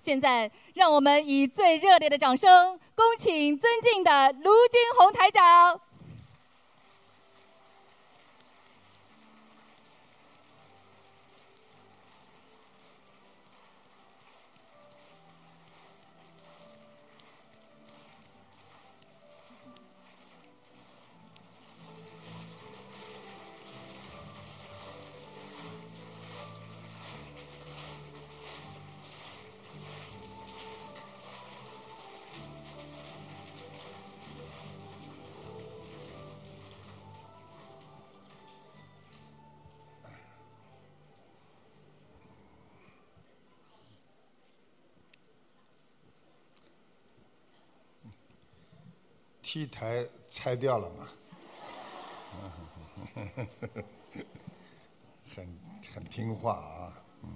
现在，让我们以最热烈的掌声，恭请尊敬的卢军红台长。T 台拆掉了嘛？很很听话啊，嗯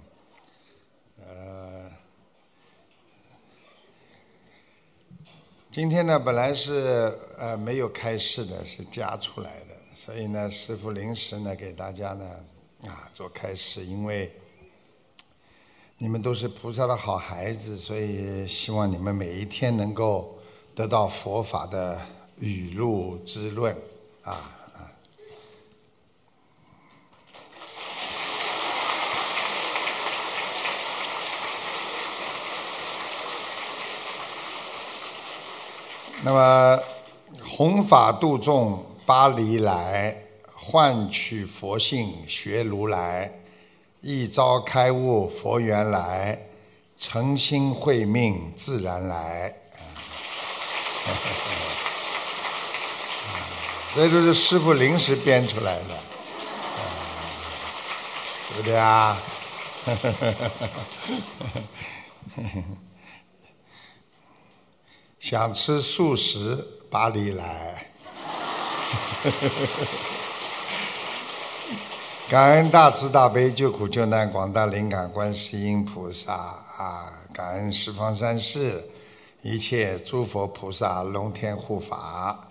呃，今天呢本来是呃没有开示的，是加出来的，所以呢师傅临时呢给大家呢啊做开示，因为你们都是菩萨的好孩子，所以希望你们每一天能够。得到佛法的雨露滋润，啊啊！那么弘法度众巴黎来，换取佛性学如来，一朝开悟佛缘来，诚心会命自然来。这都是师傅临时编出来的，对不对啊？想吃素食，巴黎来。感恩大慈大悲救苦救难广大灵感观世音菩萨啊！感恩十方三世。一切诸佛菩萨、龙天护法，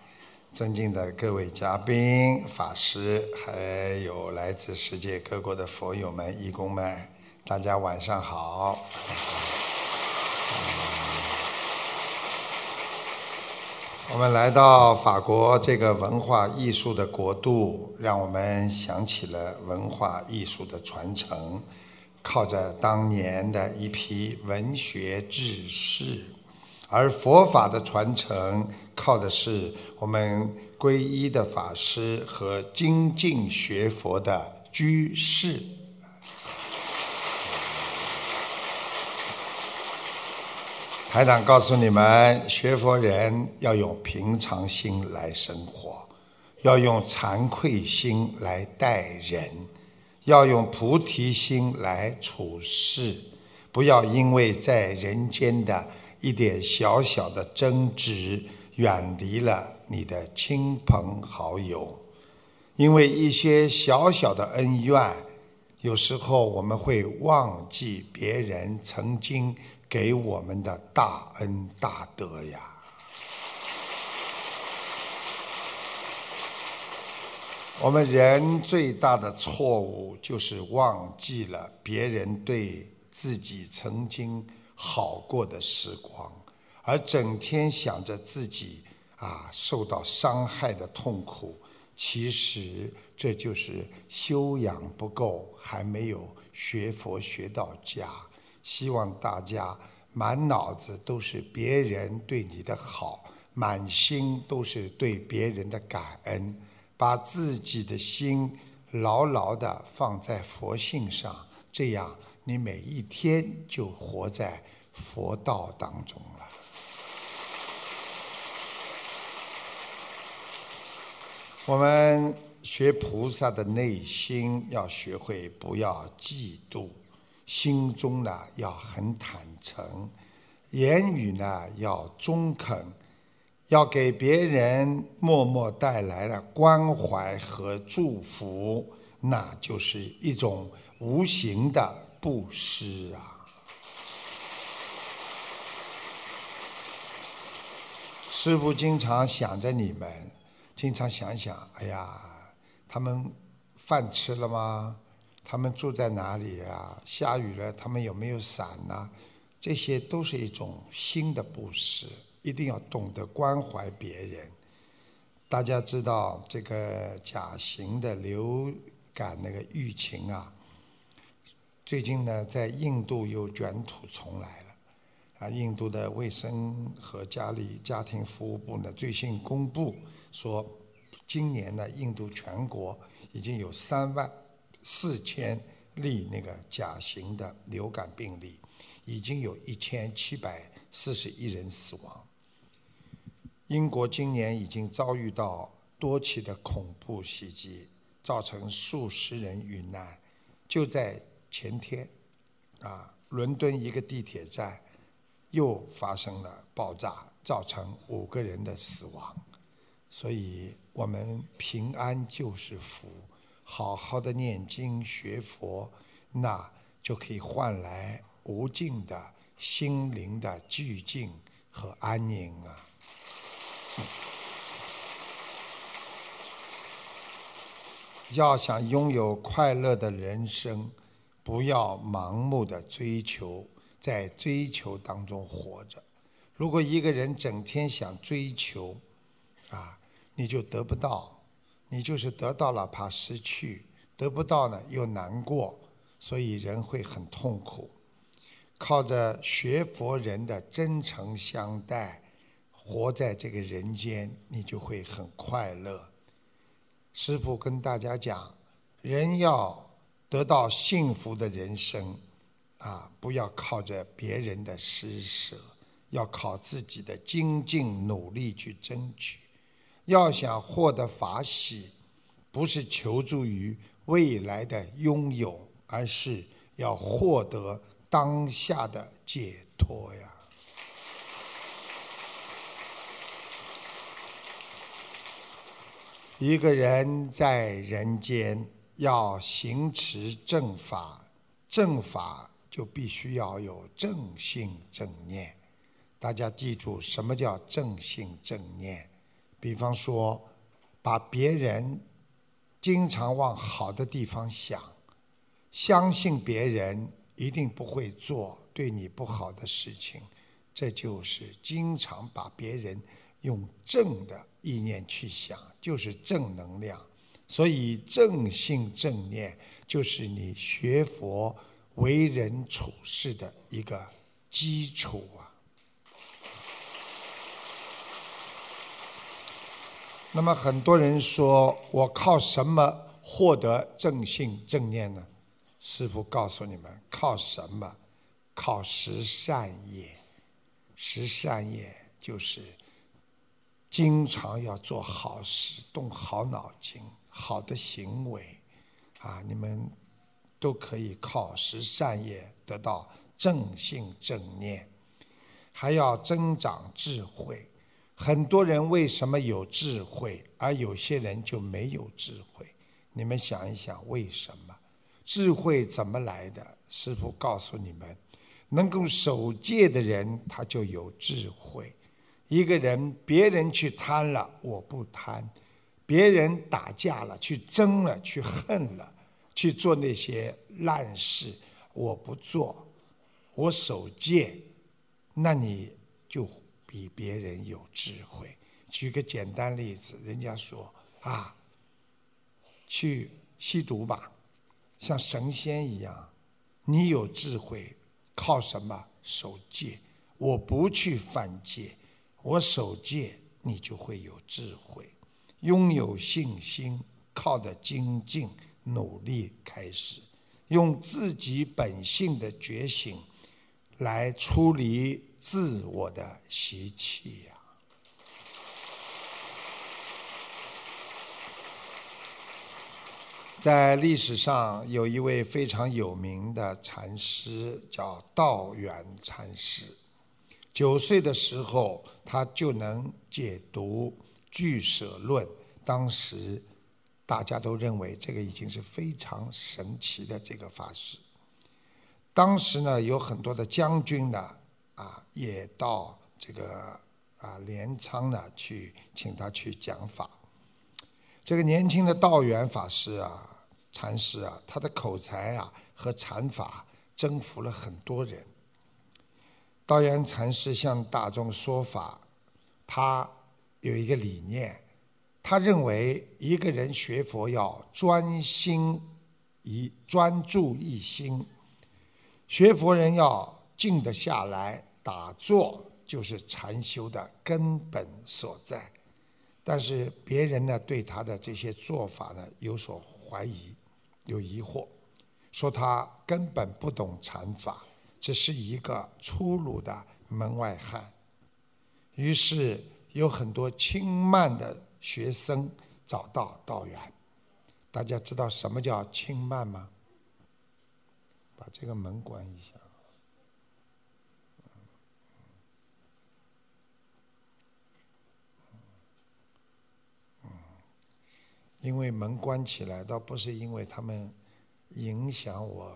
尊敬的各位嘉宾、法师，还有来自世界各国的佛友们、义工们，大家晚上好。我们来到法国这个文化艺术的国度，让我们想起了文化艺术的传承，靠着当年的一批文学志士。而佛法的传承，靠的是我们皈依的法师和精进学佛的居士。台长告诉你们，学佛人要用平常心来生活，要用惭愧心来待人，要用菩提心来处事，不要因为在人间的。一点小小的争执，远离了你的亲朋好友，因为一些小小的恩怨，有时候我们会忘记别人曾经给我们的大恩大德呀。我们人最大的错误就是忘记了别人对自己曾经。好过的时光，而整天想着自己啊受到伤害的痛苦，其实这就是修养不够，还没有学佛学到家。希望大家满脑子都是别人对你的好，满心都是对别人的感恩，把自己的心牢牢地放在佛性上，这样。你每一天就活在佛道当中了。我们学菩萨的内心要学会不要嫉妒，心中呢要很坦诚，言语呢要中肯，要给别人默默带来了关怀和祝福，那就是一种无形的。布施啊！师傅经常想着你们，经常想想，哎呀，他们饭吃了吗？他们住在哪里呀？下雨了，他们有没有伞呢？这些都是一种新的布施，一定要懂得关怀别人。大家知道这个甲型的流感那个疫情啊，最近呢在印度又卷土重来了。啊，印度的卫生和家里家庭服务部呢最新公布说，今年呢印度全国已经有三万四千例那个甲型的流感病例。已经有一千七百四十一人死亡。英国今年已经遭遇到多起的恐怖袭击，造成数十人遇难。就在前天，啊，伦敦一个地铁站又发生了爆炸，造成五个人的死亡。所以我们平安就是福，好好的念经学佛，那就可以换来。无尽的心灵的寂静和安宁啊！要想拥有快乐的人生，不要盲目的追求，在追求当中活着。如果一个人整天想追求，啊，你就得不到，你就是得到了怕失去，得不到呢又难过，所以人会很痛苦。靠着学佛人的真诚相待，活在这个人间，你就会很快乐。师父跟大家讲，人要得到幸福的人生，啊，不要靠着别人的施舍，要靠自己的精进努力去争取。要想获得法喜，不是求助于未来的拥有，而是要获得。当下的解脱呀！一个人在人间要行持正法，正法就必须要有正信正念。大家记住，什么叫正信正念？比方说，把别人经常往好的地方想，相信别人。一定不会做对你不好的事情，这就是经常把别人用正的意念去想，就是正能量。所以正信正念就是你学佛为人处事的一个基础啊。那么很多人说我靠什么获得正信正念呢？师父告诉你们，靠什么？靠十善业。十善业就是经常要做好事，动好脑筋，好的行为，啊，你们都可以靠十善业得到正性正念。还要增长智慧。很多人为什么有智慧，而有些人就没有智慧？你们想一想，为什么？智慧怎么来的？师父告诉你们：能够守戒的人，他就有智慧。一个人，别人去贪了，我不贪；别人打架了，去争了，去恨了，去做那些烂事，我不做。我守戒，那你就比别人有智慧。举个简单例子，人家说啊，去吸毒吧。像神仙一样，你有智慧，靠什么守戒？我不去犯戒，我守戒，你就会有智慧，拥有信心，靠的精进努力开始，用自己本性的觉醒来处理自我的习气呀。在历史上有一位非常有名的禅师，叫道元禅师。九岁的时候，他就能解读《俱舍论》，当时大家都认为这个已经是非常神奇的这个法师。当时呢，有很多的将军呢，啊，也到这个啊镰仓呢去请他去讲法。这个年轻的道元法师啊。禅师啊，他的口才啊和禅法征服了很多人。道元禅师向大众说法，他有一个理念，他认为一个人学佛要专心一专注一心，学佛人要静得下来，打坐就是禅修的根本所在。但是别人呢对他的这些做法呢有所怀疑，有疑惑，说他根本不懂禅法。只是一个粗鲁的门外汉，于是有很多轻慢的学生找到道源。大家知道什么叫轻慢吗？把这个门关一下。因为门关起来，倒不是因为他们影响我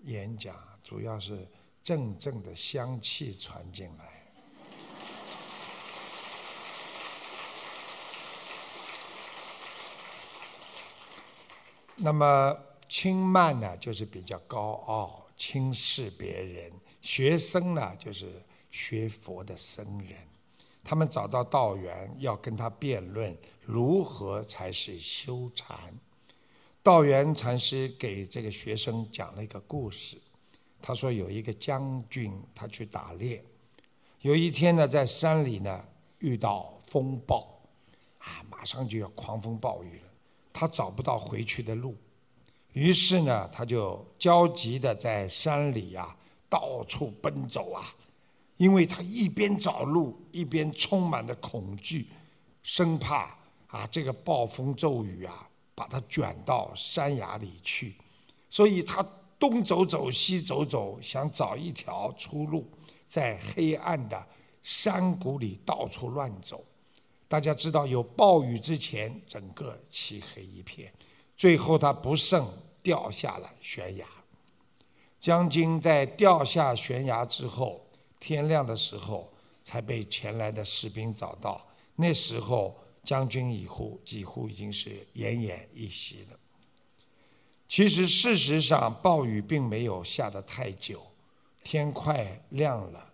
演讲，主要是。阵阵的香气传进来。那么轻慢呢，就是比较高傲、轻视别人；学生呢，就是学佛的僧人。他们找到道源，要跟他辩论如何才是修禅。道源禅师给这个学生讲了一个故事。他说有一个将军，他去打猎，有一天呢，在山里呢遇到风暴，啊，马上就要狂风暴雨了，他找不到回去的路，于是呢，他就焦急的在山里呀到处奔走啊，因为他一边找路，一边充满了恐惧，生怕啊这个暴风骤雨啊把他卷到山崖里去，所以他。东走走，西走走，想找一条出路，在黑暗的山谷里到处乱走。大家知道，有暴雨之前，整个漆黑一片。最后，他不慎掉下了悬崖。将军在掉下悬崖之后，天亮的时候才被前来的士兵找到。那时候，将军已乎几乎已经是奄奄一息了。其实，事实上，暴雨并没有下得太久，天快亮了。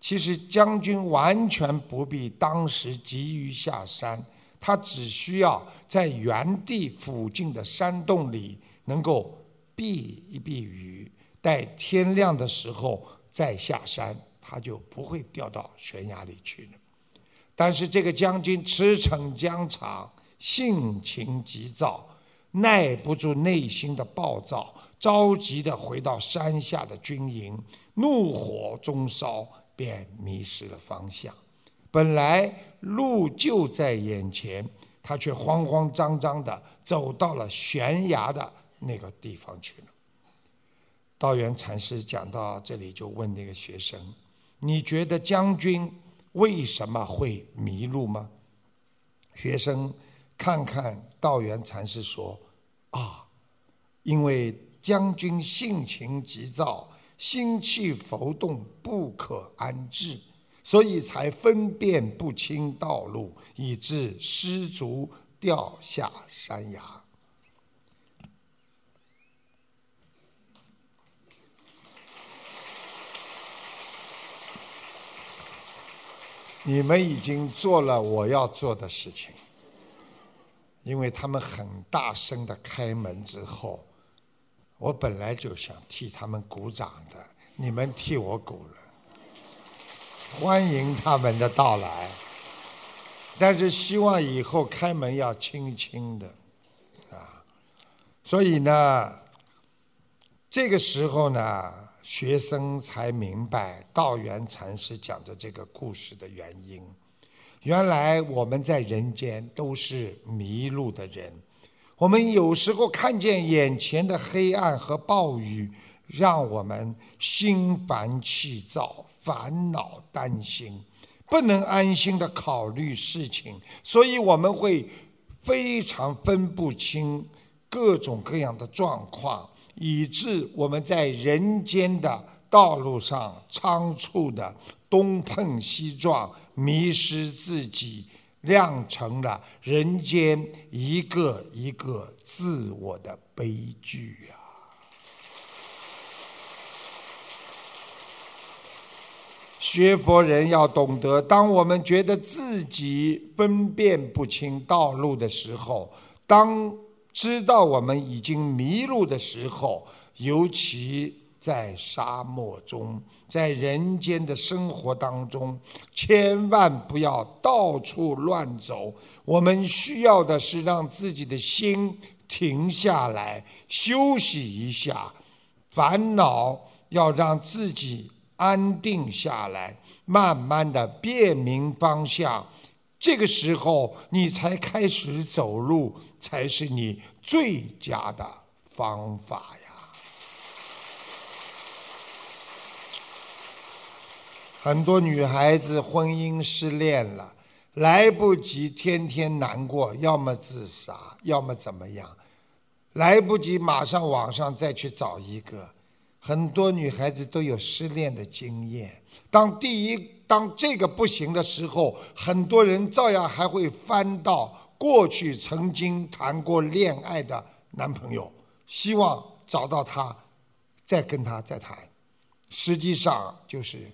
其实，将军完全不必当时急于下山，他只需要在原地附近的山洞里能够避一避雨，待天亮的时候再下山，他就不会掉到悬崖里去了。但是，这个将军驰骋疆场，性情急躁。耐不住内心的暴躁，着急的回到山下的军营，怒火中烧，便迷失了方向。本来路就在眼前，他却慌慌张张的走到了悬崖的那个地方去了。道元禅师讲到这里，就问那个学生：“你觉得将军为什么会迷路吗？”学生看看。道元禅师说：“啊，因为将军性情急躁，心气浮动，不可安置，所以才分辨不清道路，以致失足掉下山崖。”你们已经做了我要做的事情。因为他们很大声的开门之后，我本来就想替他们鼓掌的，你们替我鼓了，欢迎他们的到来。但是希望以后开门要轻轻的，啊，所以呢，这个时候呢，学生才明白道元禅师讲的这个故事的原因。原来我们在人间都是迷路的人，我们有时候看见眼前的黑暗和暴雨，让我们心烦气躁、烦恼担心，不能安心的考虑事情，所以我们会非常分不清各种各样的状况，以致我们在人间的道路上仓促的东碰西撞。迷失自己，酿成了人间一个一个自我的悲剧呀！学佛人要懂得，当我们觉得自己分辨不清道路的时候，当知道我们已经迷路的时候，尤其在沙漠中，在人间的生活当中，千万不要到处乱走。我们需要的是让自己的心停下来，休息一下，烦恼要让自己。安定下来，慢慢的辨明方向，这个时候你才开始走路，才是你最佳的方法呀。很多女孩子婚姻失恋了，来不及天天难过，要么自杀，要么怎么样，来不及马上网上再去找一个。很多女孩子都有失恋的经验。当第一，当这个不行的时候，很多人照样还会翻到过去曾经谈过恋爱的男朋友，希望找到他，再跟他再谈。实际上就是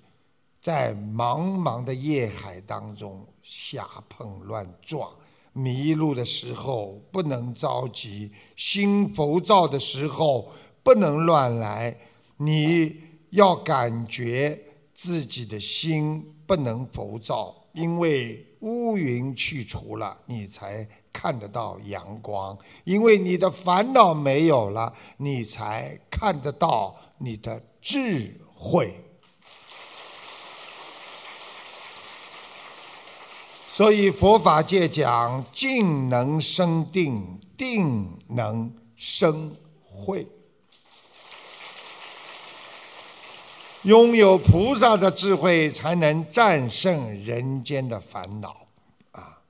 在茫茫的夜海当中瞎碰乱撞。迷路的时候不能着急，心浮躁的时候不能乱来。你要感觉自己的心不能浮躁，因为乌云去除了，你才看得到阳光；因为你的烦恼没有了，你才看得到你的智慧。所以佛法界讲：静能生定，定能生慧。拥有菩萨的智慧，才能战胜人间的烦恼。啊，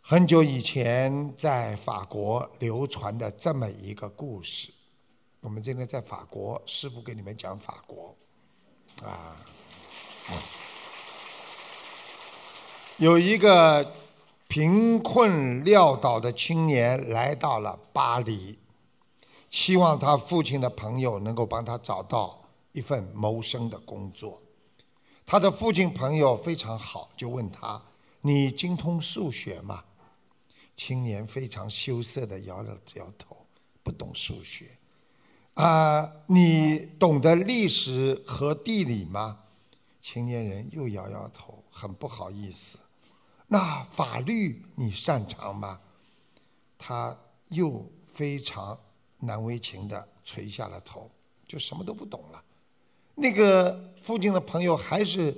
很久以前在法国流传的这么一个故事，我们今天在法国，师傅给你们讲法国。啊，有一个贫困潦倒的青年来到了巴黎，期望他父亲的朋友能够帮他找到。一份谋生的工作，他的父亲朋友非常好，就问他：“你精通数学吗？”青年非常羞涩的摇了摇头，不懂数学。啊，你懂得历史和地理吗？青年人又摇摇头，很不好意思。那法律你擅长吗？他又非常难为情的垂下了头，就什么都不懂了。那个父亲的朋友还是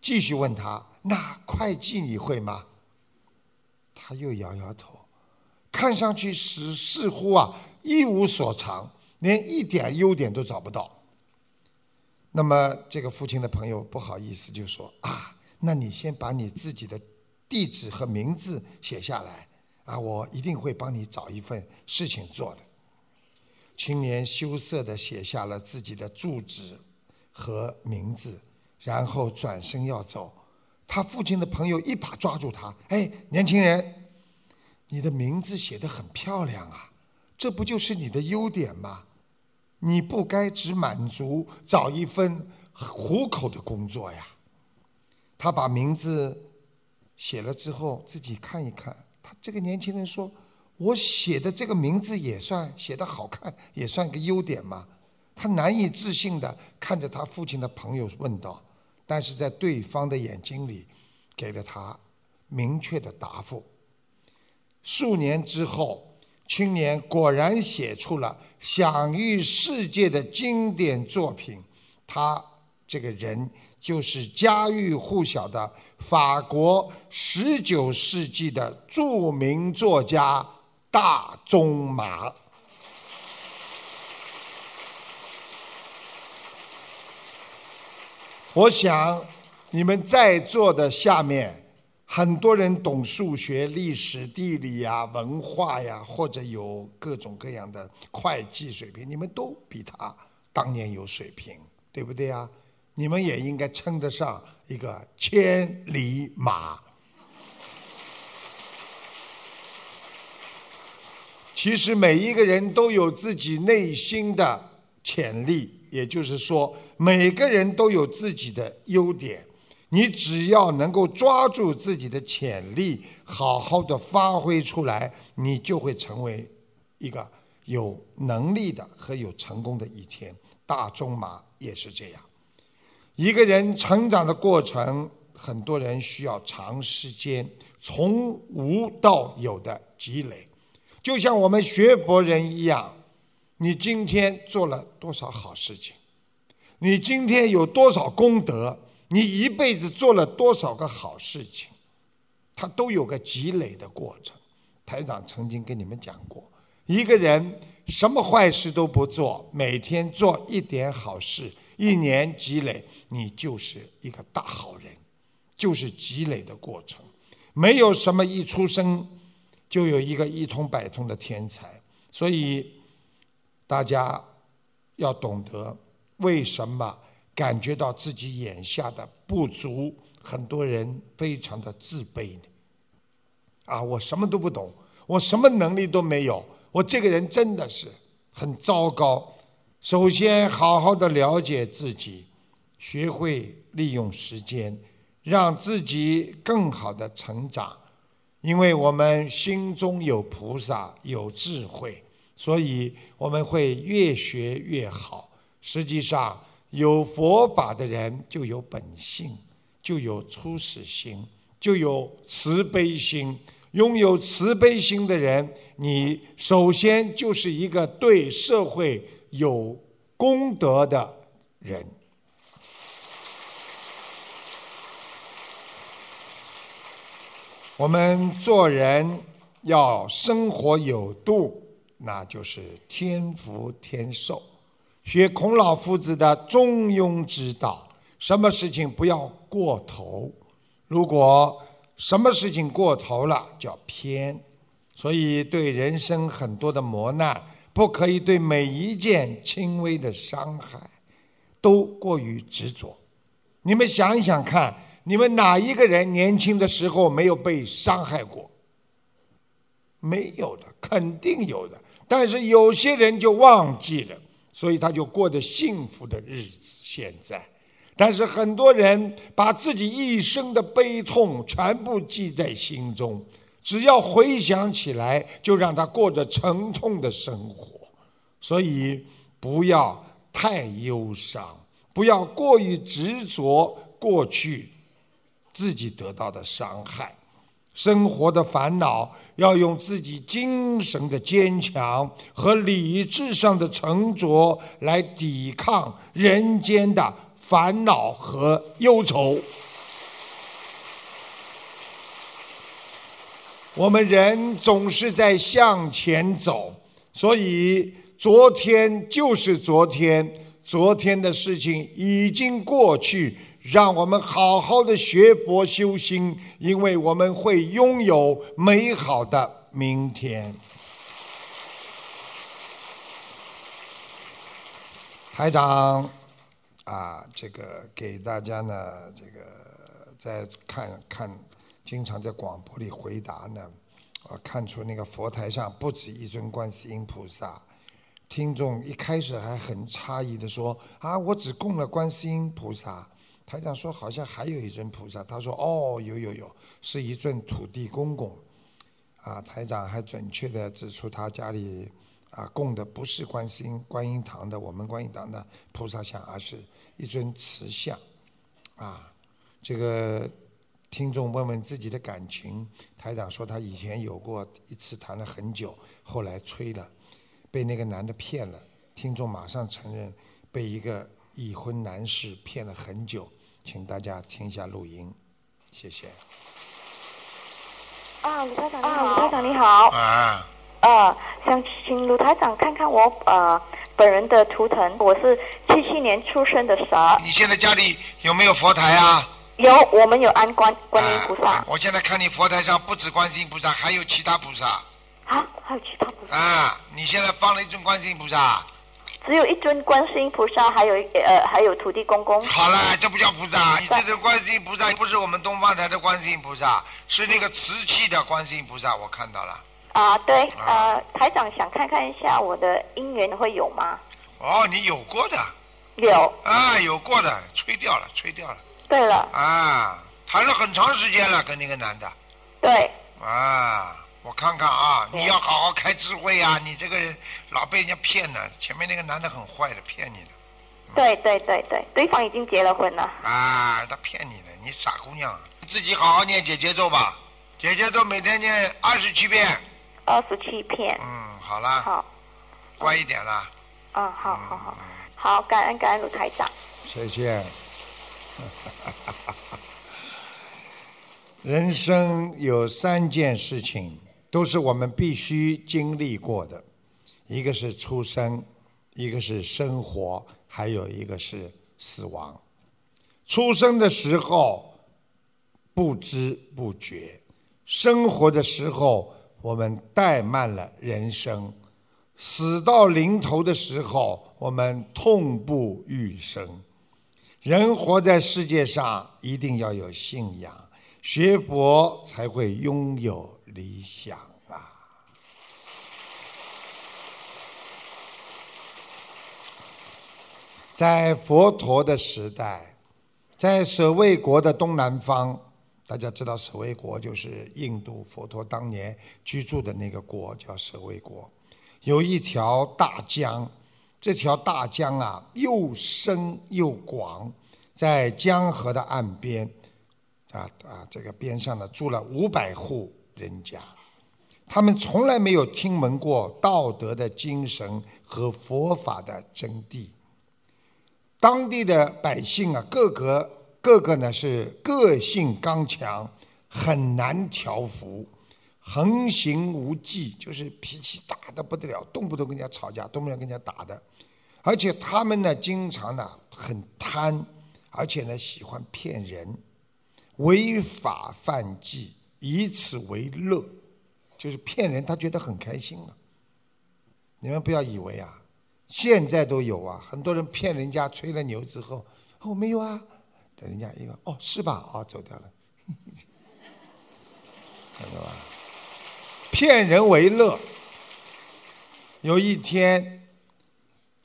继续问他：“那会计你会吗？”他又摇摇头，看上去是似乎啊一无所长，连一点优点都找不到。那么这个父亲的朋友不好意思就说：“啊，那你先把你自己的地址和名字写下来啊，我一定会帮你找一份事情做的。”青年羞涩的写下了自己的住址。和名字，然后转身要走，他父亲的朋友一把抓住他：“哎，年轻人，你的名字写得很漂亮啊，这不就是你的优点吗？你不该只满足找一份糊口的工作呀。”他把名字写了之后，自己看一看，他这个年轻人说：“我写的这个名字也算写得好看，也算个优点嘛？”他难以置信地看着他父亲的朋友问道，但是在对方的眼睛里，给了他明确的答复。数年之后，青年果然写出了享誉世界的经典作品。他这个人就是家喻户晓的法国十九世纪的著名作家大仲马。我想，你们在座的下面，很多人懂数学、历史、地理呀、文化呀，或者有各种各样的会计水平，你们都比他当年有水平，对不对呀？你们也应该称得上一个千里马。其实每一个人都有自己内心的潜力。也就是说，每个人都有自己的优点，你只要能够抓住自己的潜力，好好的发挥出来，你就会成为一个有能力的和有成功的一天。大中马也是这样，一个人成长的过程，很多人需要长时间从无到有的积累，就像我们学佛人一样。你今天做了多少好事情？你今天有多少功德？你一辈子做了多少个好事情？它都有个积累的过程。台长曾经跟你们讲过，一个人什么坏事都不做，每天做一点好事，一年积累，你就是一个大好人，就是积累的过程。没有什么一出生就有一个一通百通的天才，所以。大家要懂得为什么感觉到自己眼下的不足，很多人非常的自卑呢？啊，我什么都不懂，我什么能力都没有，我这个人真的是很糟糕。首先，好好的了解自己，学会利用时间，让自己更好的成长，因为我们心中有菩萨，有智慧。所以我们会越学越好。实际上，有佛法的人就有本性，就有初始心，就有慈悲心。拥有慈悲心的人，你首先就是一个对社会有功德的人。我们做人要生活有度。那就是天福天寿，学孔老夫子的中庸之道，什么事情不要过头。如果什么事情过头了，叫偏。所以对人生很多的磨难，不可以对每一件轻微的伤害都过于执着。你们想一想看，你们哪一个人年轻的时候没有被伤害过？没有的，肯定有的。但是有些人就忘记了，所以他就过得幸福的日子。现在，但是很多人把自己一生的悲痛全部记在心中，只要回想起来，就让他过着沉痛的生活。所以不要太忧伤，不要过于执着过去自己得到的伤害。生活的烦恼，要用自己精神的坚强和理智上的沉着来抵抗人间的烦恼和忧愁。我们人总是在向前走，所以昨天就是昨天，昨天的事情已经过去。让我们好好的学佛修心，因为我们会拥有美好的明天。台长啊，这个给大家呢，这个再看看，经常在广播里回答呢，我看出那个佛台上不止一尊观世音菩萨。听众一开始还很诧异的说：“啊，我只供了观世音菩萨。”台长说：“好像还有一尊菩萨。”他说：“哦，有有有，是一尊土地公公。”啊，台长还准确的指出他家里啊供的不是观世音观音堂的我们观音堂的菩萨像，而是一尊瓷像。啊，这个听众问问自己的感情，台长说他以前有过一次谈了很久，后来吹了，被那个男的骗了。听众马上承认被一个已婚男士骗了很久。请大家听一下录音，谢谢。啊，卢台长你好，卢台长你好。啊。呃，想请卢台长看看我呃本人的图腾，我是七七年出生的蛇。你现在家里有没有佛台啊？有，我们有安观观音菩萨。我现在看你佛台上不止观世音菩萨，还有其他菩萨。啊，还有其他菩萨。啊，你现在放了一尊观世音菩萨。只有一尊观世音菩萨，还有呃，还有土地公公。好了，这不叫菩萨，你这尊观世音菩萨不是我们东方台的观世音菩萨，是那个瓷器的观世音菩萨，我看到了。啊，对，呃，台长想看看一下我的姻缘会有吗？哦，你有过的。有。啊，有过的，吹掉了，吹掉了。对了。啊，谈了很长时间了，跟那个男的。对。啊，我看看啊，你要好好开智慧啊！你这个人老被人家骗了，前面那个男的很坏的，骗你的。对对对对，对方已经结了婚了。啊，他骗你的，你傻姑娘，自己好好念姐姐咒吧，姐姐咒每天念二十七遍。二十七遍。嗯，好啦。好。乖一点啦。嗯，好好好，好，感恩感恩卢台长。谢谢。人生有三件事情，都是我们必须经历过的，一个是出生，一个是生活，还有一个是死亡。出生的时候不知不觉，生活的时候我们怠慢了人生。死到临头的时候，我们痛不欲生。人活在世界上，一定要有信仰，学佛才会拥有理想啊！在佛陀的时代，在舍卫国的东南方，大家知道舍卫国就是印度佛陀当年居住的那个国，叫舍卫国。有一条大江，这条大江啊，又深又广，在江河的岸边，啊啊，这个边上呢住了五百户人家，他们从来没有听闻过道德的精神和佛法的真谛。当地的百姓啊，个个个个呢是个性刚强，很难调服。横行无忌，就是脾气大的不得了，动不动跟人家吵架，动不动跟人家打的。而且他们呢，经常呢很贪，而且呢喜欢骗人，违法犯纪，以此为乐，就是骗人，他觉得很开心啊。你们不要以为啊，现在都有啊，很多人骗人家吹了牛之后，哦没有啊，等人家一个哦是吧？哦走掉了，看到吧？骗人为乐。有一天，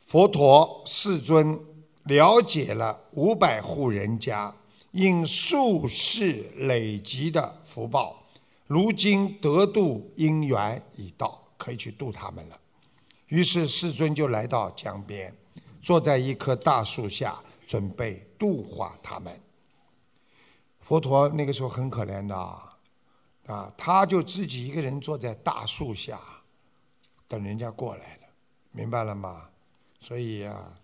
佛陀世尊了解了五百户人家因数世累积的福报，如今得度因缘已到，可以去度他们了。于是世尊就来到江边，坐在一棵大树下，准备度化他们。佛陀那个时候很可怜的。啊，啊他就自己一个人坐在大树下，等人家过来了，明白了吗？所以啊，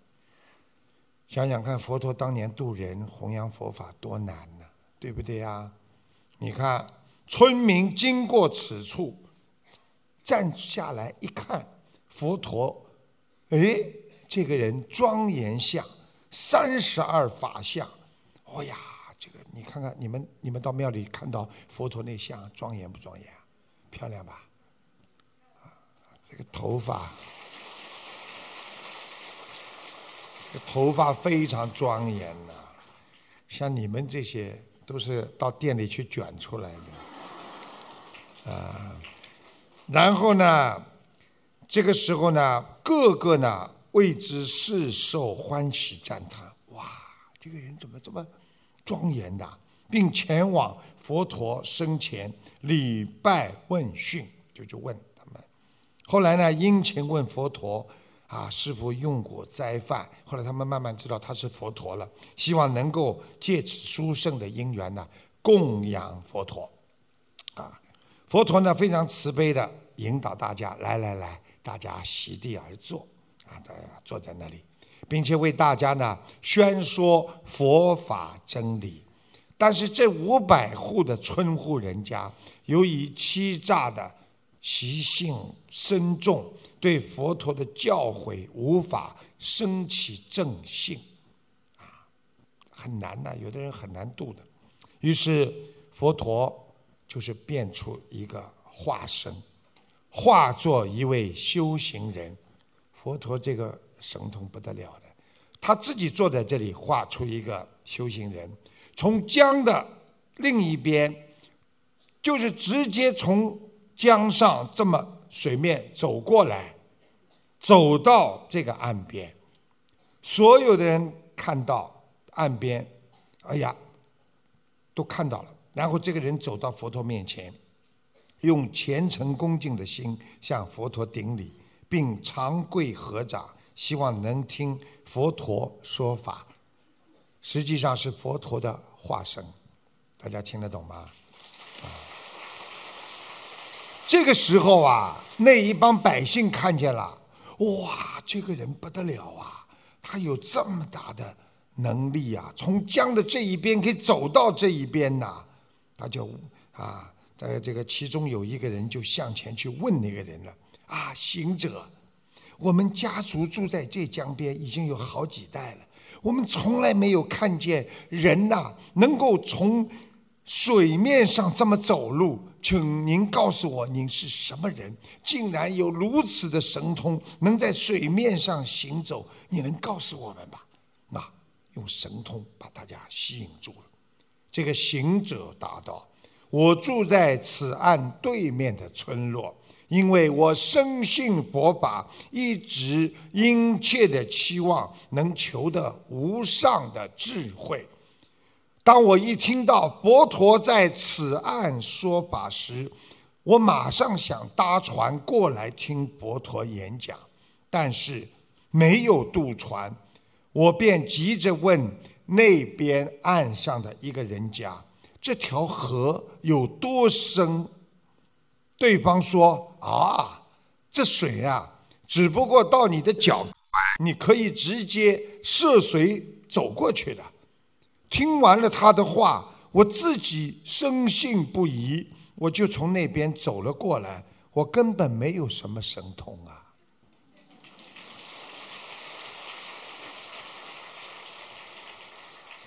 想想看，佛陀当年渡人、弘扬佛法多难呢，对不对呀？你看，村民经过此处，站下来一看，佛陀，哎，这个人庄严相，三十二法相，哦呀！你看看，你们你们到庙里看到佛陀那像庄严不庄严？漂亮吧？这个头发，这头发非常庄严呐。像你们这些都是到店里去卷出来的，啊。然后呢，这个时候呢，个个呢为之世受欢喜赞叹。哇，这个人怎么这么？庄严的，并前往佛陀生前礼拜问讯，就去问他们。后来呢，殷勤问佛陀：“啊，师傅用过斋饭？”后来他们慢慢知道他是佛陀了，希望能够借此殊胜的因缘呢，供养佛陀。啊，佛陀呢非常慈悲的引导大家：“来来来，大家席地而坐。”啊，大家坐在那里。并且为大家呢宣说佛法真理，但是这五百户的村户人家，由于欺诈的习性深重，对佛陀的教诲无法升起正信，啊，很难呐，有的人很难度的。于是佛陀就是变出一个化身，化作一位修行人。佛陀这个。神通不得了的，他自己坐在这里画出一个修行人，从江的另一边，就是直接从江上这么水面走过来，走到这个岸边，所有的人看到岸边，哎呀，都看到了。然后这个人走到佛陀面前，用虔诚恭敬的心向佛陀顶礼，并长跪合掌，希望能听佛陀说法。实际上是佛陀的化身，大家听得懂吗？这个时候啊，那一帮百姓看见了，哇，这个人不得了啊！他有这么大的能力啊，从江的这一边可以走到这一边呐，他就啊，在这个其中有一个人就向前去问那个人了啊，行者，我们家族住在这江边已经有好几代了，我们从来没有看见人呐能够从水面上这么走路，请您告诉我您是什么人，竟然有如此的神通，能在水面上行走。你能告诉我们吧？那用神通把大家吸引住了。这个行者答道：“我住在此岸对面的村落，因为我深信佛法，一直殷切的期望能求得无上的智慧。当我一听到佛陀在此岸说法时，我马上想搭船过来听佛陀演讲，但是。”没有渡船，我便急着问那边岸上的一个人家：“这条河有多深？”对方说：“啊，这水啊，只不过到你的脚，你可以直接涉水走过去的。”听完了他的话，我自己深信不疑，我就从那边走了过来。我根本没有什么神通啊。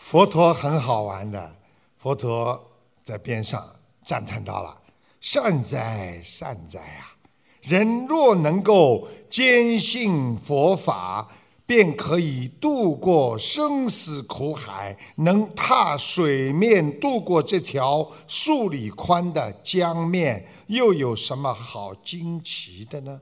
佛陀很好玩的，佛陀在边上赞叹到了：“善哉善哉啊！人若能够坚信佛法，便可以渡过生死苦海，能踏水面渡过这条数里宽的江面，又有什么好惊奇的呢？”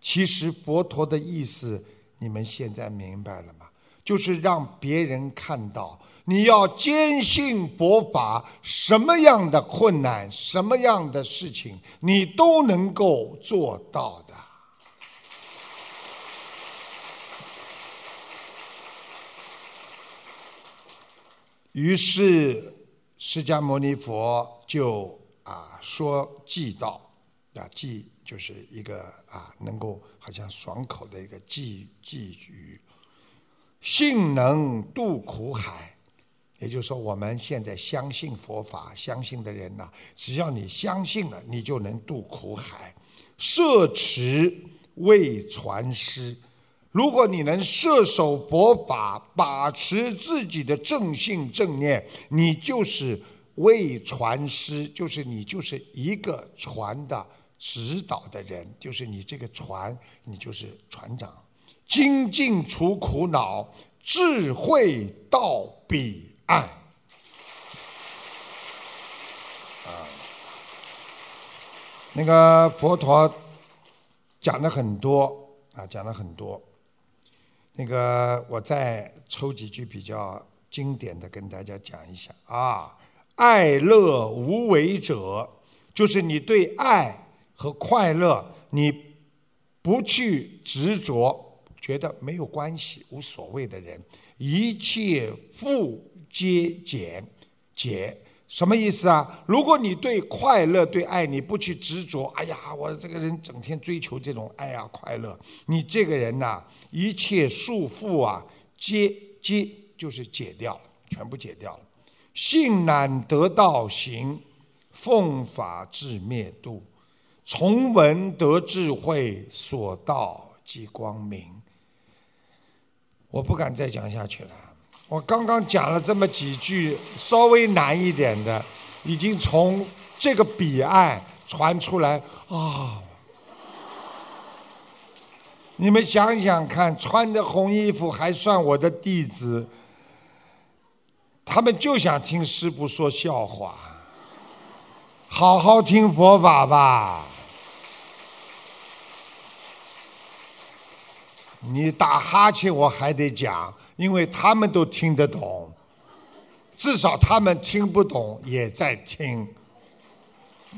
其实佛陀的意思，你们现在明白了吗？就是让别人看到。你要坚信佛法，什么样的困难，什么样的事情，你都能够做到的。于是，释迦牟尼佛就啊说偈道，啊偈就是一个啊能够好像爽口的一个偈偈语，信能渡苦海。也就是说，我们现在相信佛法，相信的人呐，只要你相信了，你就能渡苦海。摄持为传师，如果你能摄守佛法，把持自己的正信正念，你就是为传师，就是你就是一个船的指导的人，就是你这个船，你就是船长。精进除苦恼，智慧到彼。爱啊，那个佛陀讲了很多啊，讲了很多。那个我再抽几句比较经典的跟大家讲一下啊。爱乐无为者，就是你对爱和快乐，你不去执着，觉得没有关系、无所谓的人，一切富。皆减，减什么意思啊？如果你对快乐、对爱你不去执着，哎呀，我这个人整天追求这种爱呀快乐，你这个人呐，一切束缚啊，皆皆就是解掉，全部解掉了。信难得道行，奉法至灭度，从闻得智慧，所到即光明。我不敢再讲下去了。我刚刚讲了这么几句稍微难一点的，已经从这个彼岸传出来啊！你们想想看，穿着红衣服还算我的弟子，他们就想听师傅说笑话，好好听佛法吧。你打哈欠我还得讲，因为他们都听得懂，至少他们听不懂也在听。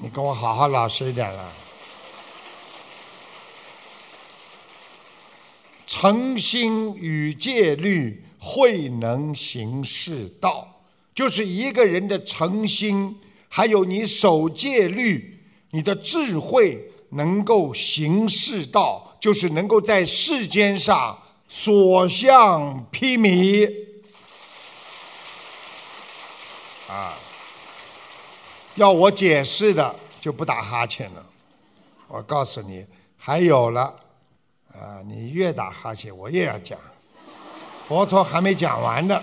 你跟我好好老实一点了。诚心与戒律，慧能行世道。就是一个人的诚心，还有你守戒律，你的智慧能够行世道，就是能够在世间上所向披靡。啊，要我解释的就不打哈欠了。我告诉你，还有了，啊，你越打哈欠，我也要讲。佛陀还没讲完呢。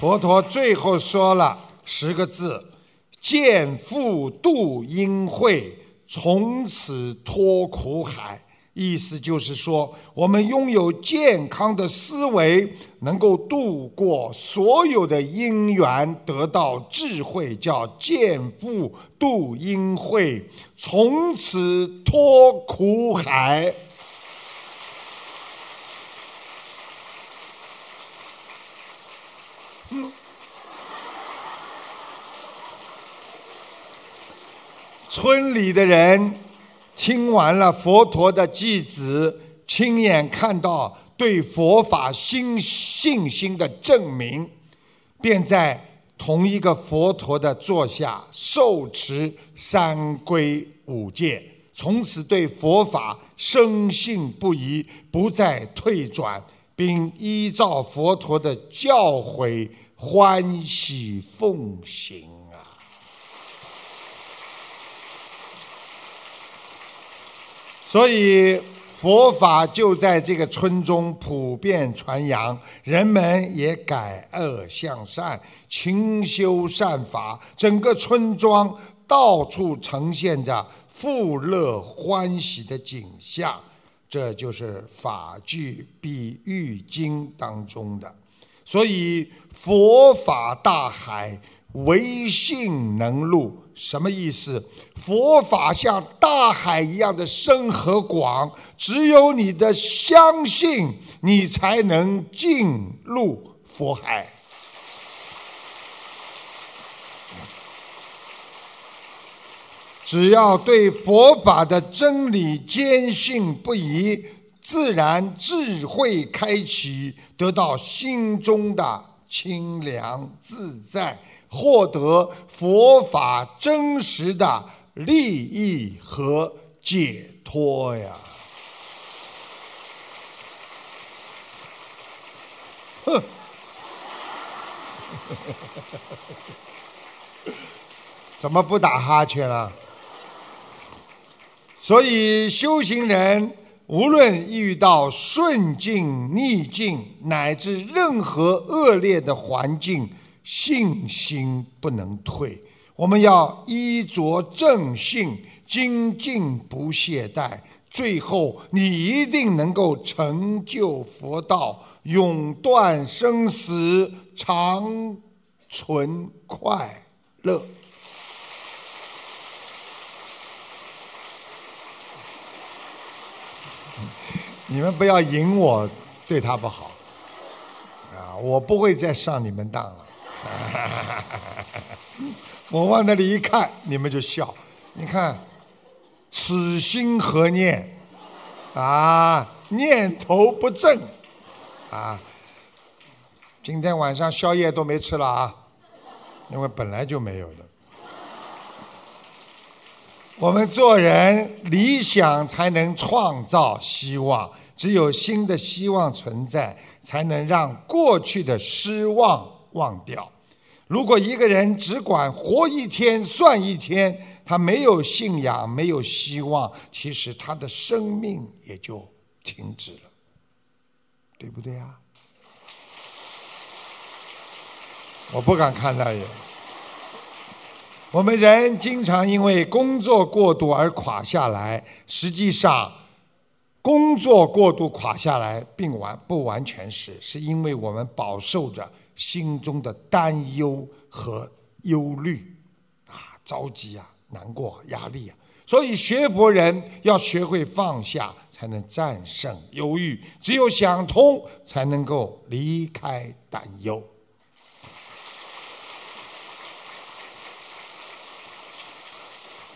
佛陀最后说了十个字：“见父度因慧，从此脱苦海。”意思就是说，我们拥有健康的思维，能够度过所有的因缘，得到智慧，叫见富度因慧，从此脱苦海。村里的人听完了佛陀的偈子，亲眼看到对佛法新信心的证明，便在同一个佛陀的座下受持三皈五戒，从此对佛法深信不疑，不再退转，并依照佛陀的教诲欢喜奉行。所以佛法就在这个村中普遍传扬，人们也改恶向善，勤修善法，整个村庄到处呈现着富乐欢喜的景象。这就是法句比喻经当中的。所以佛法大海。唯信能入，什么意思？佛法像大海一样的深和广，只有你的相信，你才能进入佛海。只要对佛法的真理坚信不疑，自然智慧开启，得到心中的清凉自在。获得佛法真实的利益和解脱呀！哼，怎么不打哈欠了？所以修行人无论遇到顺境、逆境，乃至任何恶劣的环境。信心不能退，我们要衣着正信，精进不懈怠，最后你一定能够成就佛道，永断生死，长存快乐。你们不要引我，对他不好啊！我不会再上你们当了。我往那里一看，你们就笑。你看，此心何念？啊，念头不正。啊，今天晚上宵夜都没吃了啊，因为本来就没有的。我们做人，理想才能创造希望，只有新的希望存在，才能让过去的失望忘掉。如果一个人只管活一天算一天，他没有信仰，没有希望，其实他的生命也就停止了，对不对啊？我不敢看那人。我们人经常因为工作过度而垮下来，实际上，工作过度垮下来，并完不完全是，是因为我们饱受着。心中的担忧和忧虑，啊，着急啊，难过，压力啊，所以学佛人要学会放下，才能战胜忧郁；只有想通，才能够离开担忧。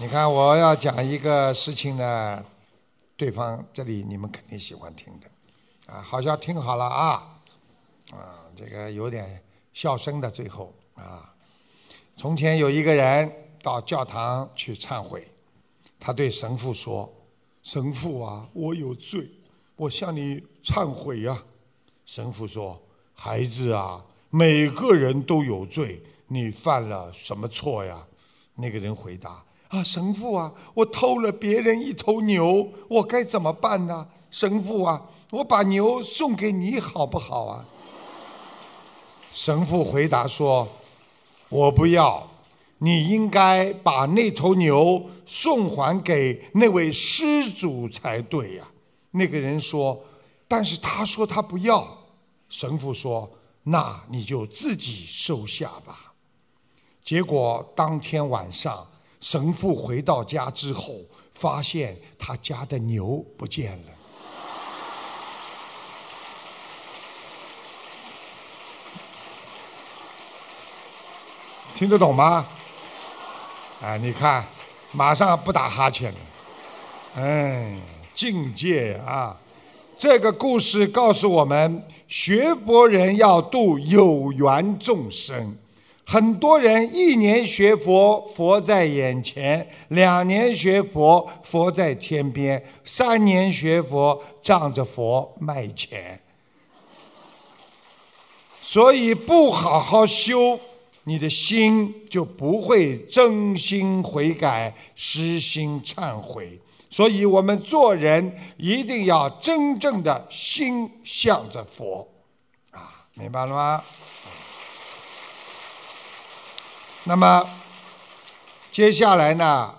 你看，我要讲一个事情呢，对方这里你们肯定喜欢听的，啊，好像听好了啊，啊，这个有点笑声的最后啊。从前有一个人到教堂去忏悔，他对神父说：“神父啊，我有罪，我向你忏悔呀。”神父说：“孩子啊，每个人都有罪，你犯了什么错呀？”那个人回答。啊，神父啊，我偷了别人一头牛，我该怎么办呢？神父啊，我把牛送给你好不好啊？神父回答说：“我不要，你应该把那头牛送还给那位施主才对呀。”那个人说：“但是他说他不要。”神父说：“那你就自己收下吧。”结果当天晚上。神父回到家之后，发现他家的牛不见了。听得懂吗？啊，你看，马上不打哈欠了。哎，境界啊！这个故事告诉我们，学佛人要度有缘众生。很多人一年学佛，佛在眼前；两年学佛，佛在天边；三年学佛，仗着佛卖钱。所以不好好修，你的心就不会真心悔改、实心忏悔。所以我们做人一定要真正的心向着佛，啊，明白了吗？那么，接下来呢，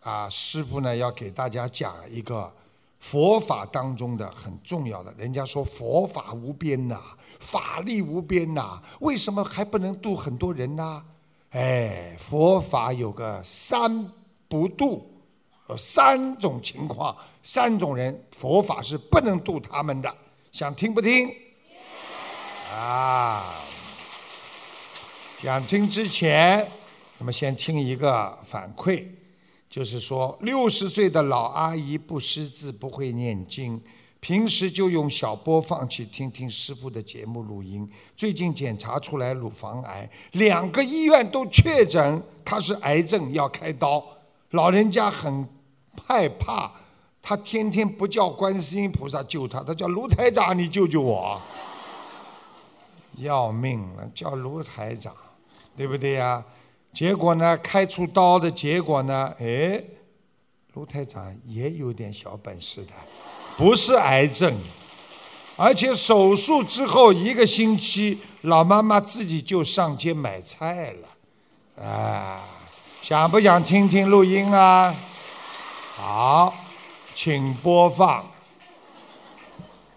啊，师傅呢要给大家讲一个佛法当中的很重要的。人家说佛法无边呐，法力无边呐，为什么还不能度很多人呢？哎，佛法有个三不度，有三种情况，三种人，佛法是不能度他们的。想听不听？啊。想听之前，那么先听一个反馈，就是说六十岁的老阿姨不识字，不会念经，平时就用小播放器听听师傅的节目录音。最近检查出来乳房癌，两个医院都确诊他是癌症，要开刀。老人家很害怕，他天天不叫观世音菩萨救他，他叫卢台长，你救救我。要命了，叫卢台长。对不对呀？结果呢？开出刀的结果呢？哎，卢台长也有点小本事的，不是癌症，而且手术之后一个星期，老妈妈自己就上街买菜了。啊，想不想听听录音啊？好，请播放。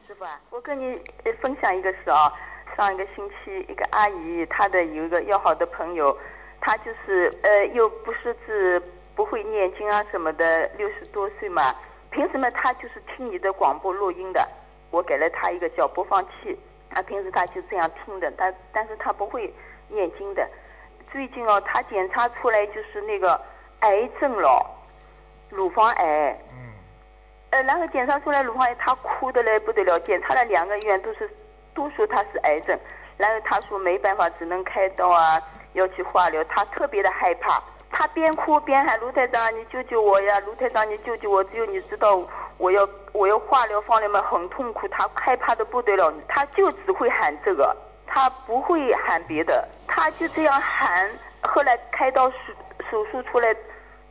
师傅啊，我跟你分享一个事啊。上一个星期，一个阿姨，她的有一个要好的朋友，她就是呃，又不识字，不会念经啊什么的，六十多岁嘛。平时嘛，她就是听你的广播录音的。我给了他一个小播放器，他平时他就这样听的。但但是他不会念经的。最近哦，他检查出来就是那个癌症了，乳房癌。嗯。呃，然后检查出来乳房癌，他哭的嘞不得了。检查了两个医院都是。都说他是癌症，然后他说没办法，只能开刀啊，要去化疗。他特别的害怕，他边哭边喊卢台长，你救救我呀！卢台长，你救救我！只有你知道，我要我要化疗，放疗嘛，很痛苦，他害怕的不得了。他就只会喊这个，他不会喊别的，他就这样喊。后来开刀手手术出来，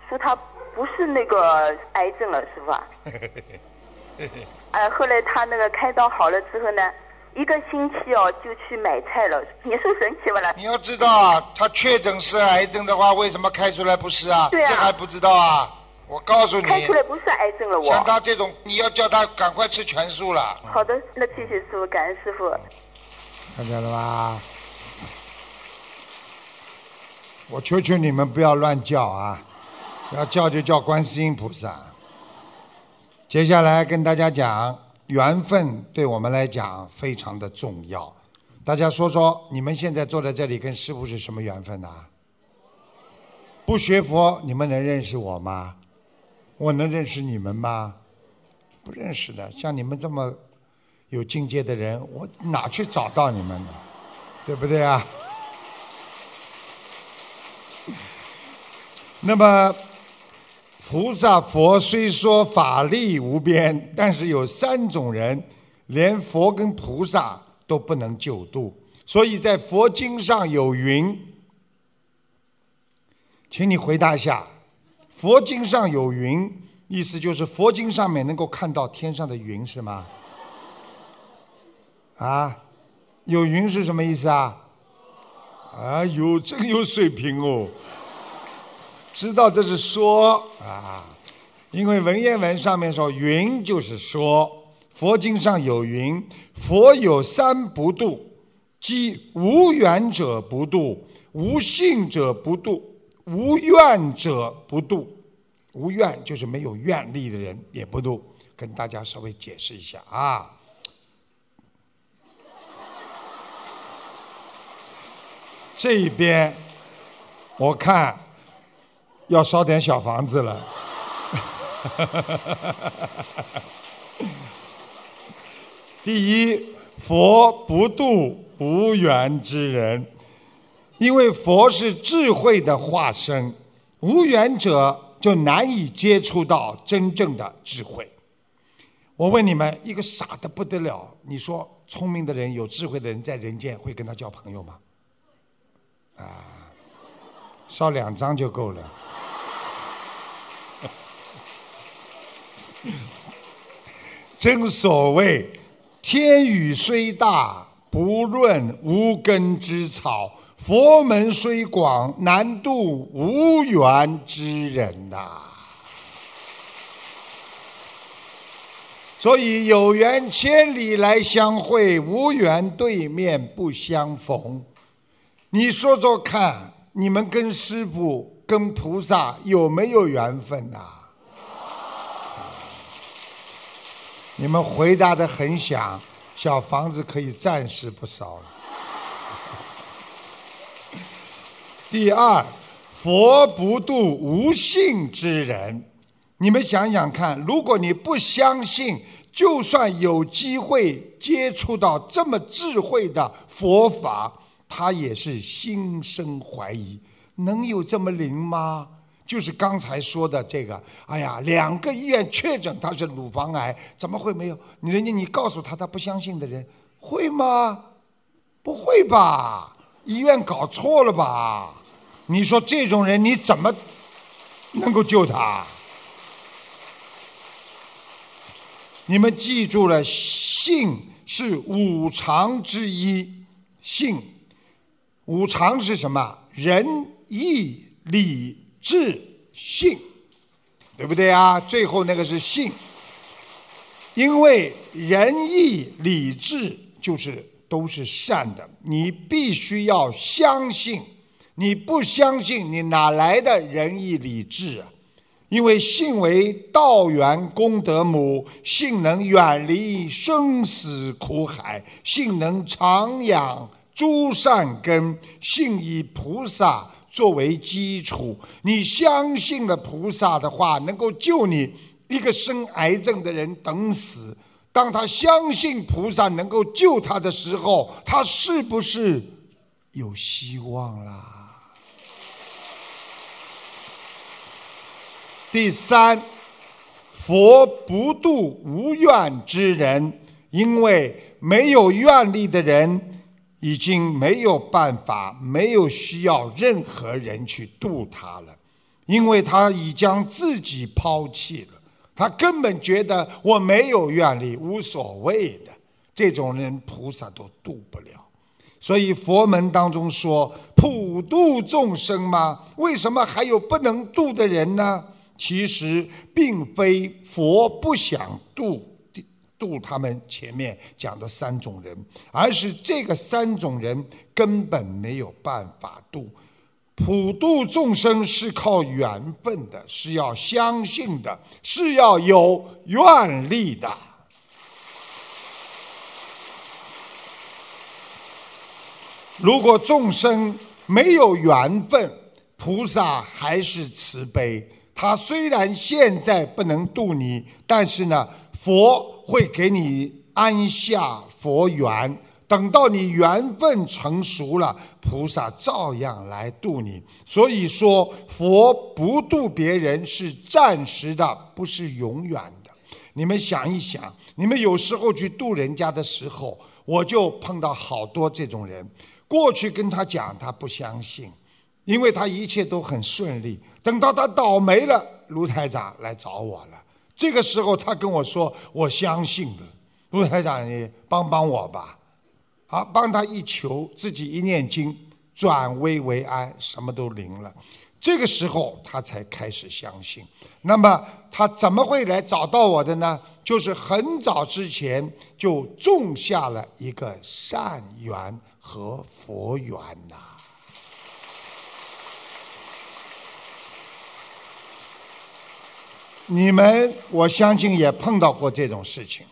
说他不是那个癌症了，是吧？哎，后来他那个开刀好了之后呢？一个星期哦，就去买菜了。你说神奇不啦？你要知道啊，他确诊是癌症的话，为什么开出来不是啊？对啊。这还不知道啊？我告诉你，开出来不是癌症了。我像他这种，你要叫他赶快吃全素了。好的，那谢谢师傅，感恩师傅。看见了吧？我求求你们不要乱叫啊！要叫就叫观世音菩萨。接下来跟大家讲，缘分对我们来讲非常的重要。大家说说，你们现在坐在这里跟师傅是什么缘分呢？不学佛，你们能认识我吗？我能认识你们吗？不认识的。像你们这么有境界的人，我哪去找到你们呢？对不对啊？那么，菩萨佛虽说法力无边，但是有三种人，连佛跟菩萨都不能救度。所以在佛经上有云。请你回答一下，佛经上有云，意思就是佛经上面能够看到天上的云是吗？啊，有云是什么意思啊？啊，有真有水平哦，知道这是说啊，因为文言文上面说云就是说，佛经上有云，佛有三不度，即无缘者不度，无信者不度。无愿者不度，无愿就是没有愿力的人也不度。跟大家稍微解释一下啊。这边我看要烧点小房子了。第一，佛不度无缘之人。因为佛是智慧的化身，无缘者就难以接触到真正的智慧。我问你们，一个傻的不得了，你说聪明的人、有智慧的人在人间会跟他交朋友吗？啊，烧两张就够了。正所谓，天雨虽大，不润无根之草。佛门虽广，难渡无缘之人呐。所以有缘千里来相会，无缘对面不相逢。你说说看，你们跟师傅、跟菩萨有没有缘分呐？你们回答的很响，小房子可以暂时不烧了。第二，佛不度无信之人。你们想想看，如果你不相信，就算有机会接触到这么智慧的佛法，他也是心生怀疑：能有这么灵吗？就是刚才说的这个。哎呀，两个医院确诊他是乳房癌，怎么会没有？人家你告诉他，他不相信的人，会吗？不会吧？医院搞错了吧？你说这种人你怎么能够救他？你们记住了，信是五常之一。信五常是什么？仁义礼智信，对不对啊？最后那个是信，因为仁义礼智就是都是善的，你必须要相信。你不相信，你哪来的仁义礼智啊？因为信为道源功德母，信能远离生死苦海，信能长养诸善根，信以菩萨作为基础。你相信了菩萨的话，能够救你一个生癌症的人等死。当他相信菩萨能够救他的时候，他是不是有希望啦？第三，佛不度无愿之人，因为没有愿力的人，已经没有办法，没有需要任何人去度他了，因为他已将自己抛弃了，他根本觉得我没有愿力，无所谓的，这种人菩萨都度不了。所以佛门当中说普度众生吗？为什么还有不能度的人呢？其实并非佛不想度度他们前面讲的三种人，而是这个三种人根本没有办法度。普度众生是靠缘分的，是要相信的，是要有愿力的。如果众生没有缘分，菩萨还是慈悲。他虽然现在不能度你，但是呢，佛会给你安下佛缘。等到你缘分成熟了，菩萨照样来度你。所以说，佛不度别人是暂时的，不是永远的。你们想一想，你们有时候去度人家的时候，我就碰到好多这种人。过去跟他讲，他不相信，因为他一切都很顺利。等到他倒霉了，卢台长来找我了。这个时候，他跟我说：“我相信了，卢台长，你帮帮我吧。”好，帮他一求，自己一念经，转危为安，什么都灵了。这个时候他才开始相信。那么他怎么会来找到我的呢？就是很早之前就种下了一个善缘和佛缘呐。你们我相信也碰到过这种事情，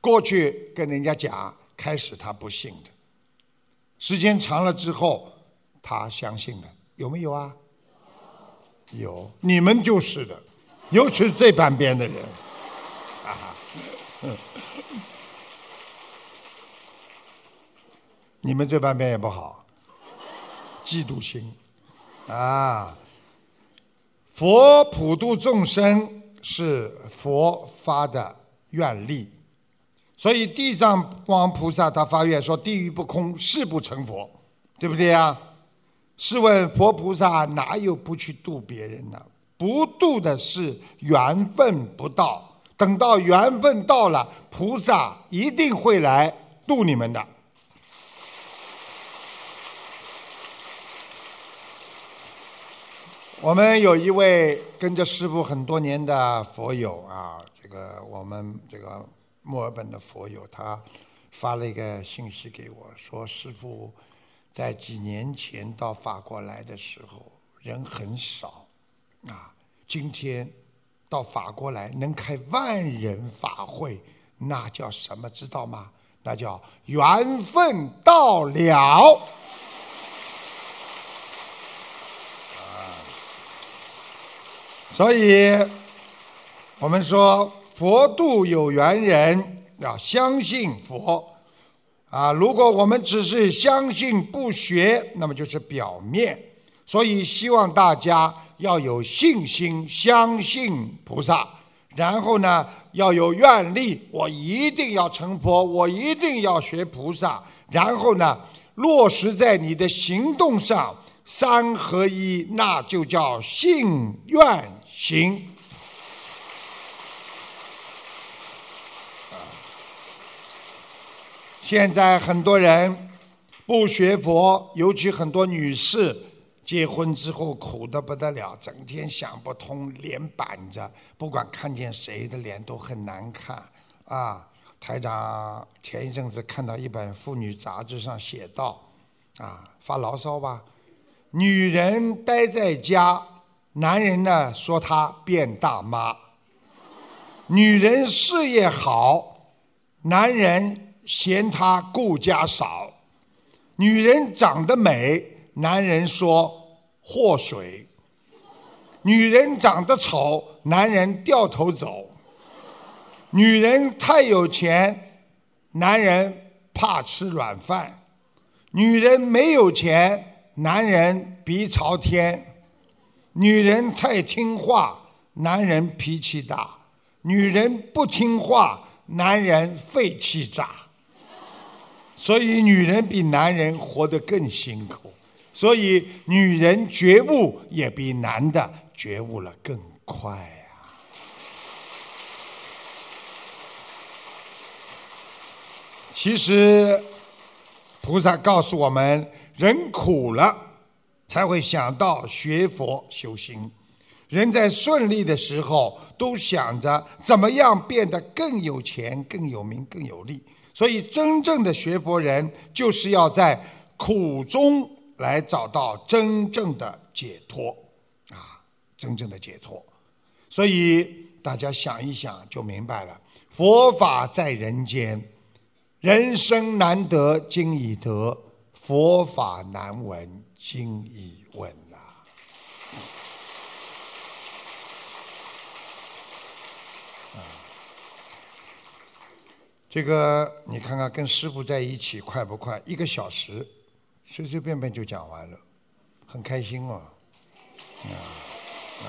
过去跟人家讲。开始他不信的，时间长了之后，他相信了，有没有啊？有，你们就是的，尤其是这半边的人，啊，你们这半边也不好，嫉妒心，啊，佛普度众生是佛发的愿力。所以地藏王菩萨他发愿说：“地狱不空，誓不成佛，对不对呀？”试问佛菩萨哪有不去度别人呢？不度的是缘分不到，等到缘分到了，菩萨一定会来度你们的。我们有一位跟着师傅很多年的佛友啊，这个我们这个。墨尔本的佛友，他发了一个信息给我，说：“师傅，在几年前到法国来的时候，人很少，啊，今天到法国来能开万人法会，那叫什么？知道吗？那叫缘分到了。”所以，我们说。佛度有缘人，要相信佛啊！如果我们只是相信不学，那么就是表面。所以希望大家要有信心，相信菩萨，然后呢要有愿力，我一定要成佛，我一定要学菩萨，然后呢落实在你的行动上，三合一，那就叫信愿行。现在很多人不学佛，尤其很多女士结婚之后苦得不得了，整天想不通，脸板着，不管看见谁的脸都很难看啊。台长前一阵子看到一本妇女杂志上写道，啊，发牢骚吧，女人待在家，男人呢说她变大妈；女人事业好，男人。嫌她顾家少，女人长得美，男人说祸水；女人长得丑，男人掉头走；女人太有钱，男人怕吃软饭；女人没有钱，男人鼻朝天；女人太听话，男人脾气大；女人不听话，男人肺气炸。所以女人比男人活得更辛苦，所以女人觉悟也比男的觉悟了更快呀。其实，菩萨告诉我们，人苦了才会想到学佛修心。人在顺利的时候，都想着怎么样变得更有钱、更有名、更有利。所以，真正的学佛人就是要在苦中来找到真正的解脱，啊，真正的解脱。所以大家想一想就明白了，佛法在人间，人生难得今已得，佛法难闻今已稳呐。这个你看看，跟师傅在一起快不快？一个小时，随随便便就讲完了，很开心哦。啊啊，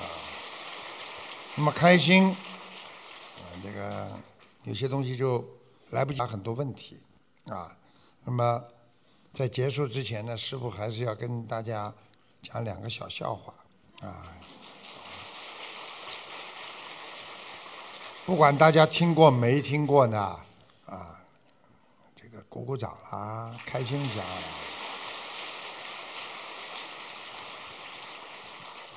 那么开心，啊，这个有些东西就来不及很多问题啊。那么在结束之前呢，师傅还是要跟大家讲两个小笑话啊。不管大家听过没听过呢？啊，这个鼓鼓掌啦，开心一下。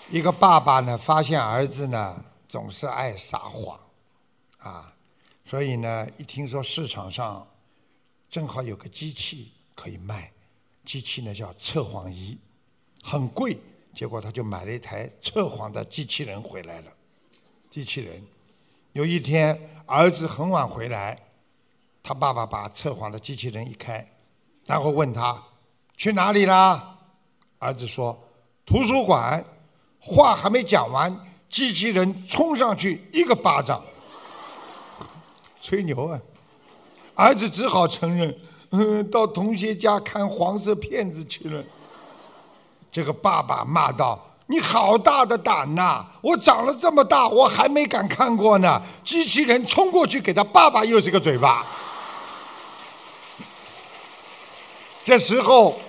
一个爸爸呢，发现儿子呢总是爱撒谎，啊，所以呢，一听说市场上正好有个机器可以卖，机器呢叫测谎仪，很贵，结果他就买了一台测谎的机器人回来了。机器人，有一天儿子很晚回来。他爸爸把测谎的机器人一开，然后问他去哪里啦？儿子说图书馆。话还没讲完，机器人冲上去一个巴掌，吹牛啊！儿子只好承认，嗯，到同学家看黄色片子去了。这个爸爸骂道：“你好大的胆呐！我长了这么大，我还没敢看过呢。”机器人冲过去给他爸爸又是个嘴巴。这时候，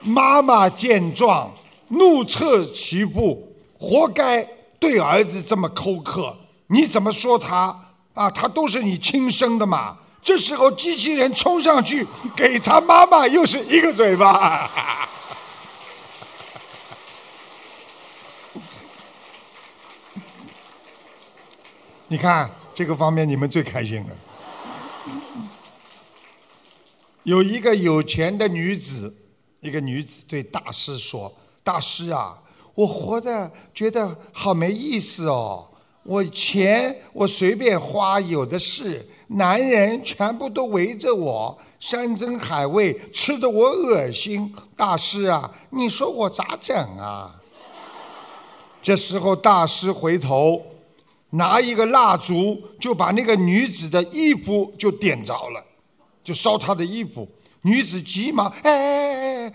妈妈见状，怒斥其父：“活该对儿子这么苛刻！你怎么说他啊？他都是你亲生的嘛！”这时候，机器人冲上去，给他妈妈又是一个嘴巴。你看这个方面，你们最开心了。有一个有钱的女子，一个女子对大师说：“大师啊，我活着觉得好没意思哦，我钱我随便花有的是，男人全部都围着我，山珍海味吃的我恶心。大师啊，你说我咋整啊？”这时候大师回头，拿一个蜡烛就把那个女子的衣服就点着了。就烧她的衣服，女子急忙哎哎哎哎，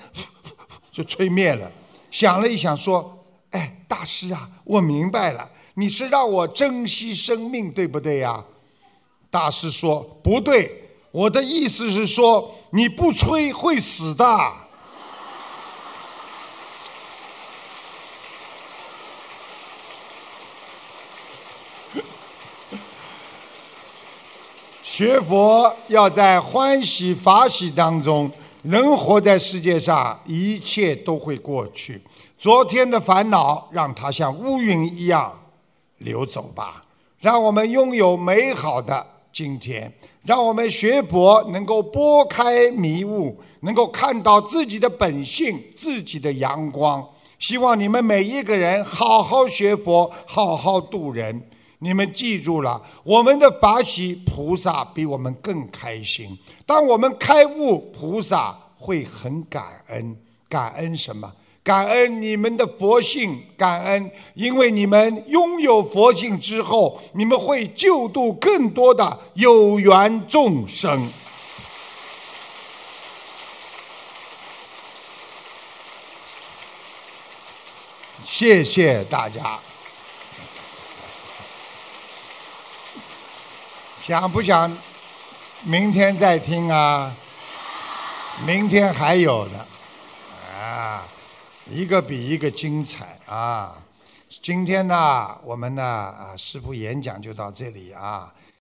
就吹灭了。想了一想，说：“哎，大师啊，我明白了，你是让我珍惜生命，对不对呀？”大师说：“不对，我的意思是说，你不吹会死的。”学佛要在欢喜法喜当中，人活在世界上，一切都会过去。昨天的烦恼，让它像乌云一样流走吧。让我们拥有美好的今天，让我们学佛能够拨开迷雾，能够看到自己的本性、自己的阳光。希望你们每一个人好好学佛，好好度人。你们记住了，我们的法喜菩萨比我们更开心。当我们开悟，菩萨会很感恩。感恩什么？感恩你们的佛性，感恩因为你们拥有佛性之后，你们会救度更多的有缘众生。谢谢大家。想不想明天再听啊？明天还有的啊，一个比一个精彩啊！今天呢，我们呢啊，师傅演讲就到这里啊。